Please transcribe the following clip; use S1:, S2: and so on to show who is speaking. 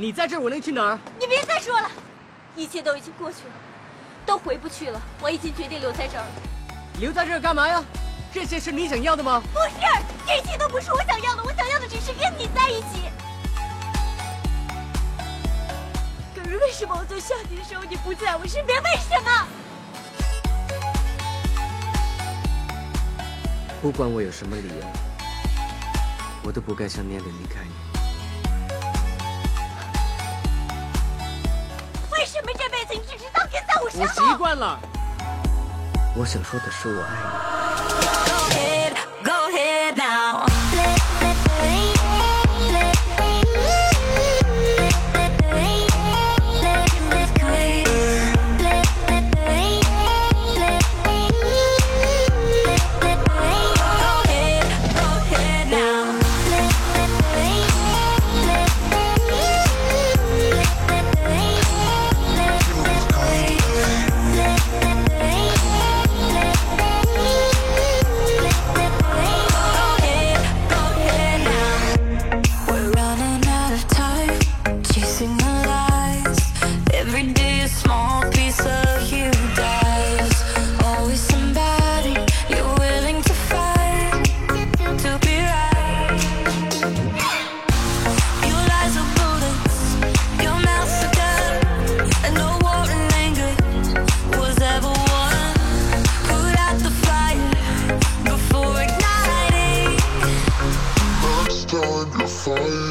S1: 你在这儿，我能去哪儿？
S2: 你别再说了，一切都已经过去了，都回不去了。我已经决定留在这儿了。
S1: 留在这儿干嘛呀？这些是你想要的吗？
S2: 不是，这一切都不是我想要的，我想要的只是跟你在一起。可是为什么我最需要你的时候你不在我身边？为什么？
S1: 不管我有什么理由，我都不该像那样的离开你。
S2: 你只知道跟在我身
S1: 我？习惯了。我想说的是我爱你。Oh.